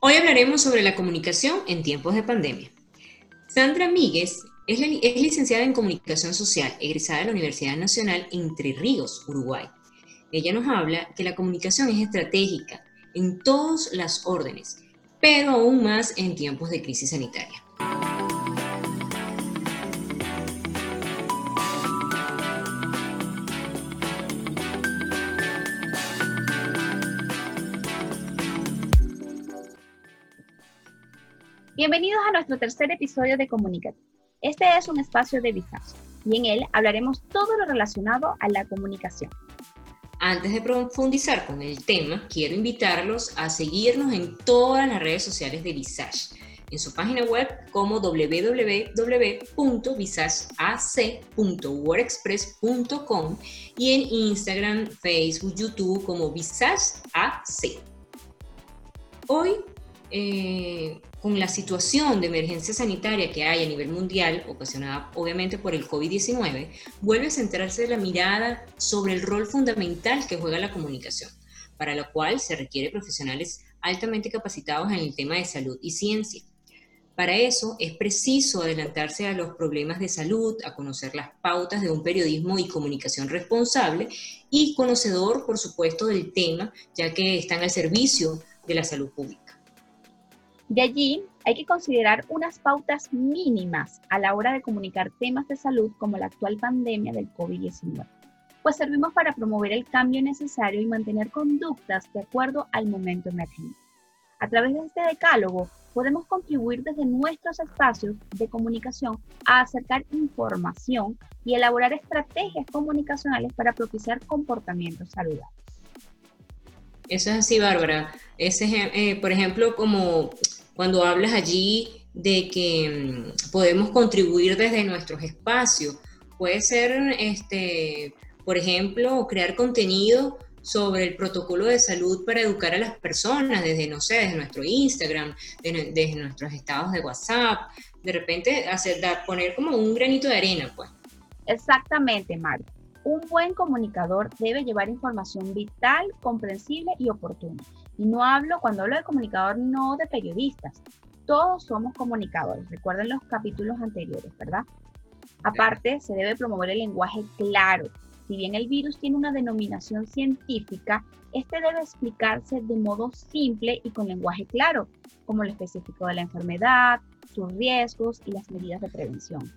Hoy hablaremos sobre la comunicación en tiempos de pandemia. Sandra Míguez es, es, licenciada en Comunicación Social, egresada de la Universidad Nacional Entre Ríos, Uruguay. Ella nos habla que la comunicación es estratégica en todas las órdenes, pero aún más en tiempos de crisis sanitaria. Bienvenidos a nuestro tercer episodio de Comunicate. Este es un espacio de vistazo y en él hablaremos todo lo relacionado a la comunicación. Antes de profundizar con el tema, quiero invitarlos a seguirnos en todas las redes sociales de Visage, en su página web como www.visageac.wordexpress.com y en Instagram, Facebook, YouTube como VisageAC. Hoy eh, con la situación de emergencia sanitaria que hay a nivel mundial, ocasionada obviamente por el COVID-19, vuelve a centrarse la mirada sobre el rol fundamental que juega la comunicación, para lo cual se requiere profesionales altamente capacitados en el tema de salud y ciencia. Para eso es preciso adelantarse a los problemas de salud, a conocer las pautas de un periodismo y comunicación responsable y conocedor, por supuesto, del tema, ya que están al servicio de la salud pública. De allí hay que considerar unas pautas mínimas a la hora de comunicar temas de salud como la actual pandemia del COVID-19, pues servimos para promover el cambio necesario y mantener conductas de acuerdo al momento emergente. A través de este decálogo podemos contribuir desde nuestros espacios de comunicación a acercar información y elaborar estrategias comunicacionales para propiciar comportamientos saludables. Eso es así, Bárbara. Eh, por ejemplo, como cuando hablas allí de que mm, podemos contribuir desde nuestros espacios. Puede ser, este, por ejemplo, crear contenido sobre el protocolo de salud para educar a las personas desde, no sé, desde nuestro Instagram, desde, nuestros estados de WhatsApp, de repente hacer, poner como un granito de arena, pues. Exactamente, Marta. Un buen comunicador debe llevar información vital, comprensible y oportuna. Y no hablo, cuando hablo de comunicador, no de periodistas. Todos somos comunicadores. Recuerden los capítulos anteriores, ¿verdad? Aparte, se debe promover el lenguaje claro. Si bien el virus tiene una denominación científica, este debe explicarse de modo simple y con lenguaje claro, como lo específico de la enfermedad, sus riesgos y las medidas de prevención.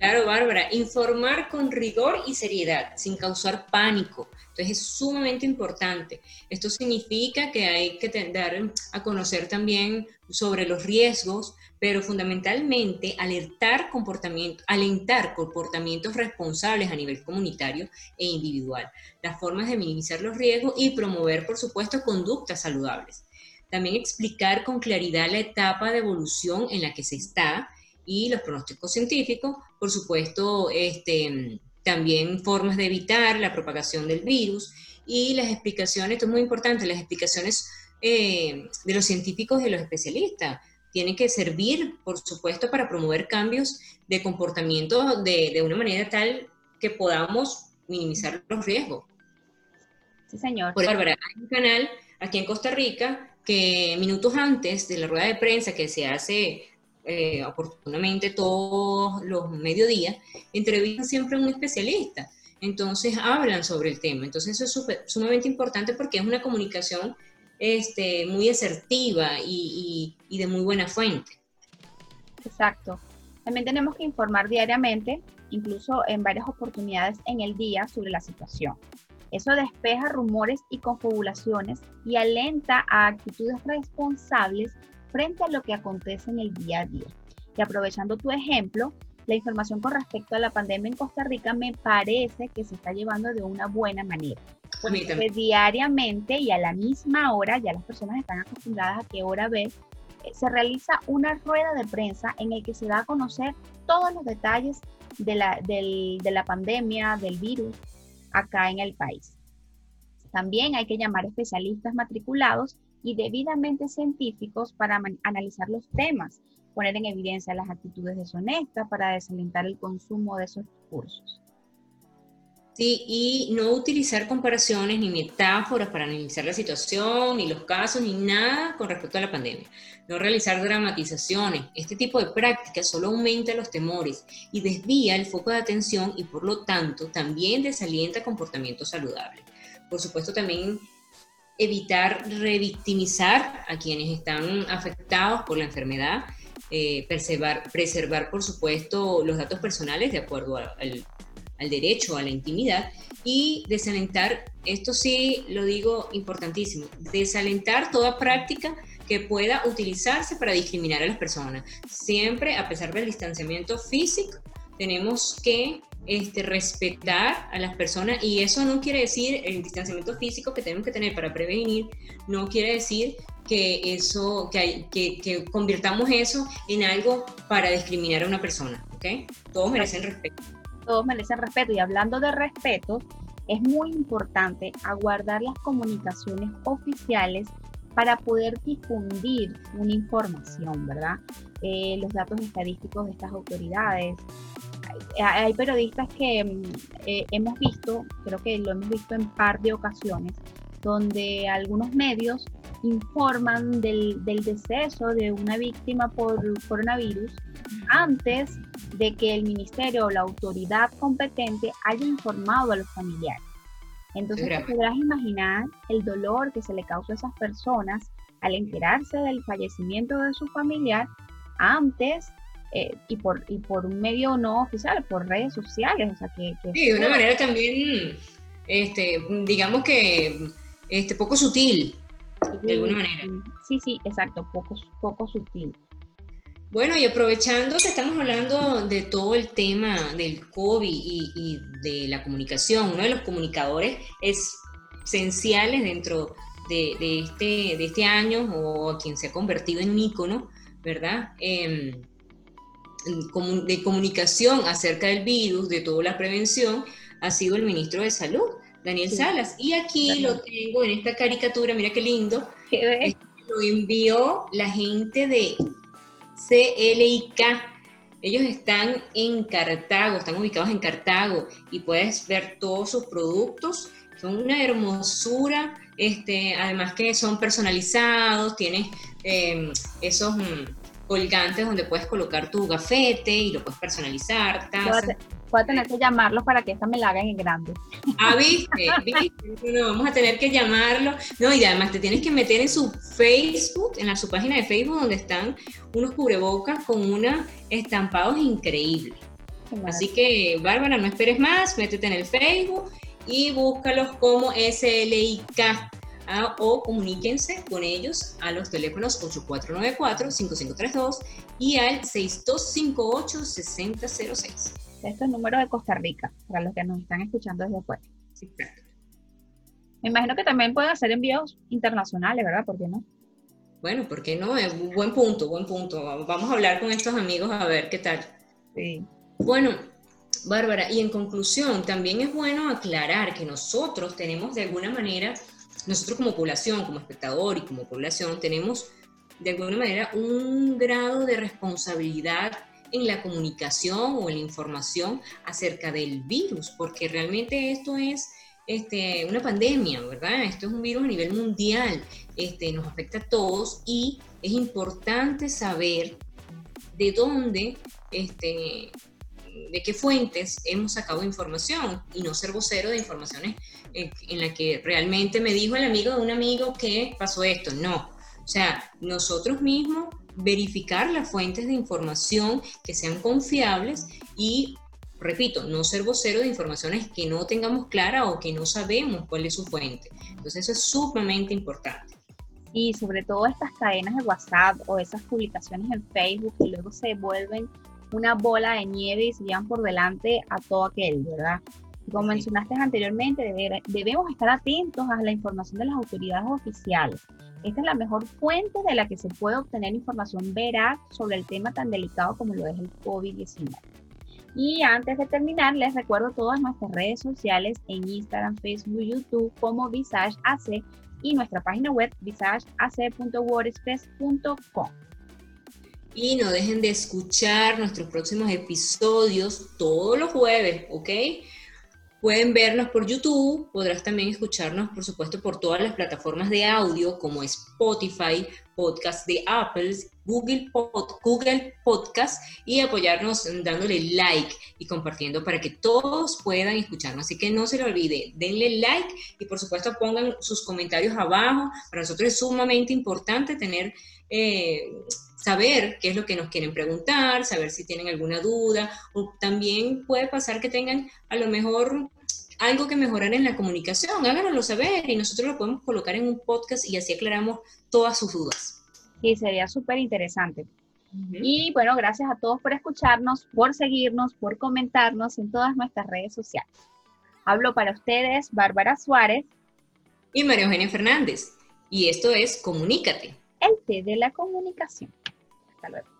Claro, Bárbara, informar con rigor y seriedad, sin causar pánico, entonces es sumamente importante. Esto significa que hay que dar a conocer también sobre los riesgos, pero fundamentalmente alertar comportamiento, alentar comportamientos responsables a nivel comunitario e individual, las formas de minimizar los riesgos y promover, por supuesto, conductas saludables. También explicar con claridad la etapa de evolución en la que se está y los pronósticos científicos, por supuesto, este, también formas de evitar la propagación del virus y las explicaciones, esto es muy importante, las explicaciones eh, de los científicos y de los especialistas. Tienen que servir, por supuesto, para promover cambios de comportamiento de, de una manera tal que podamos minimizar los riesgos. Sí, señor. Por Bárbara, hay un canal aquí en Costa Rica que minutos antes de la rueda de prensa que se hace eh, oportunamente todos los mediodías, entrevistan siempre a un especialista. Entonces hablan sobre el tema. Entonces eso es sumamente importante porque es una comunicación este, muy asertiva y, y de muy buena fuente. Exacto. También tenemos que informar diariamente, incluso en varias oportunidades en el día, sobre la situación. Eso despeja rumores y confabulaciones y alenta a actitudes responsables frente a lo que acontece en el día a día. Y aprovechando tu ejemplo, la información con respecto a la pandemia en Costa Rica me parece que se está llevando de una buena manera. Porque diariamente y a la misma hora, ya las personas están acostumbradas a qué hora ver, eh, se realiza una rueda de prensa en el que se da a conocer todos los detalles de la, de la pandemia, del virus, acá en el país. También hay que llamar especialistas matriculados y debidamente científicos para analizar los temas, poner en evidencia las actitudes deshonestas para desalentar el consumo de esos recursos. Sí, y no utilizar comparaciones ni metáforas para analizar la situación, ni los casos, ni nada con respecto a la pandemia. No realizar dramatizaciones. Este tipo de práctica solo aumenta los temores y desvía el foco de atención y por lo tanto también desalienta comportamientos saludables. Por supuesto, también evitar revictimizar a quienes están afectados por la enfermedad, eh, preservar, preservar, por supuesto, los datos personales de acuerdo al, al derecho a la intimidad y desalentar, esto sí lo digo importantísimo, desalentar toda práctica que pueda utilizarse para discriminar a las personas. Siempre, a pesar del distanciamiento físico, tenemos que este, respetar a las personas y eso no quiere decir el distanciamiento físico que tenemos que tener para prevenir, no quiere decir que eso, que, hay, que, que convirtamos eso en algo para discriminar a una persona, ¿ok? Todos merecen respeto todos merecen respeto. Y hablando de respeto, es muy importante aguardar las comunicaciones oficiales para poder difundir una información, ¿verdad? Eh, los datos estadísticos de estas autoridades. Hay, periodistas que mm, eh, hemos visto, creo que lo hemos visto en par de ocasiones, donde algunos medios informan del, del deceso de una víctima por coronavirus antes de que el ministerio o la autoridad competente haya informado a los familiares. Entonces te podrás imaginar el dolor que se le causa a esas personas al enterarse del fallecimiento de su familiar antes eh, y, por, y por un medio no oficial, por redes sociales. O sea, que, sí, de una manera también, este, digamos que este, poco sutil, de alguna manera. Sí, sí, exacto, poco, poco sutil. Bueno, y aprovechando que estamos hablando de todo el tema del COVID y, de la comunicación, uno de los comunicadores esenciales dentro de, este, de este año o a quien se ha convertido en un ícono, ¿verdad? Em, de comunicación acerca del virus, de toda la prevención, ha sido el ministro de Salud, Daniel Salas. Y aquí lo tengo en esta caricatura, mira qué lindo. Lo envió la gente de CLIK. Ellos están en Cartago, están ubicados en Cartago y puedes ver todos sus productos. Son una hermosura, este, además que son personalizados, tienes em, esos mm, colgantes donde puedes colocar tu gafete y lo puedes personalizar. Voy a tener que llamarlo para que esta me la hagan en grande. Ah, viste, viste. No, vamos a tener que llamarlo. No, y además te tienes que meter en su Facebook, en la, su página de Facebook, donde están unos cubrebocas con unos estampados increíbles. Así que, Bárbara, no esperes más, métete en el Facebook y búscalos como SLIK. O comuníquense con ellos a los teléfonos 8494-5532 y al 6258-6006. Este es número de Costa Rica, para los que nos están escuchando desde fuera. Me imagino que también pueden hacer envíos internacionales, ¿verdad? ¿Por qué no? Bueno, ¿por qué no? Es un buen punto, buen punto. Vamos a hablar con estos amigos a ver qué tal. Sí. Bueno, Bárbara, y en conclusión, también es bueno aclarar que nosotros tenemos de alguna manera, nosotros como población, como espectador y como población, tenemos de alguna manera un grado de responsabilidad en la comunicación o en la información acerca del virus, porque realmente esto es este, una pandemia, ¿verdad? Esto es un virus a nivel mundial, este, nos afecta a todos y es importante saber de dónde, este, de qué fuentes hemos sacado información y no ser vocero de informaciones en, en la que realmente me dijo el amigo de un amigo que pasó esto. No, o sea, nosotros mismos verificar las fuentes de información que sean confiables y, repito, no ser vocero de informaciones que no tengamos clara o que no sabemos cuál es su fuente. Entonces eso es sumamente importante. Y sobre todo estas cadenas de WhatsApp o esas publicaciones en Facebook que luego se vuelven una bola de nieve y se llevan por delante a todo aquel, ¿verdad? Como mencionaste anteriormente, debemos estar atentos a la información de las autoridades oficiales. Esta es la mejor fuente de la que se puede obtener información veraz sobre el tema tan delicado como lo es el COVID-19. Y antes de terminar, les recuerdo todas nuestras redes sociales en Instagram, Facebook, YouTube como Visage AC y nuestra página web visageac.wordpress.com. Y no dejen de escuchar nuestros próximos episodios todos los jueves, ¿ok? Pueden vernos por YouTube, podrás también escucharnos, por supuesto, por todas las plataformas de audio como Spotify, Podcast de Apple, Google, Google Podcast y apoyarnos dándole like y compartiendo para que todos puedan escucharnos. Así que no se lo olvide, denle like y por supuesto pongan sus comentarios abajo. Para nosotros es sumamente importante tener... Eh, saber qué es lo que nos quieren preguntar, saber si tienen alguna duda, o también puede pasar que tengan a lo mejor algo que mejorar en la comunicación, háganoslo saber y nosotros lo podemos colocar en un podcast y así aclaramos todas sus dudas. Sí, sería súper interesante. Y bueno, gracias a todos por escucharnos, por seguirnos, por comentarnos en todas nuestras redes sociales. Hablo para ustedes Bárbara Suárez y María Eugenia Fernández. Y esto es Comunícate. El té de la comunicación. Hasta luego.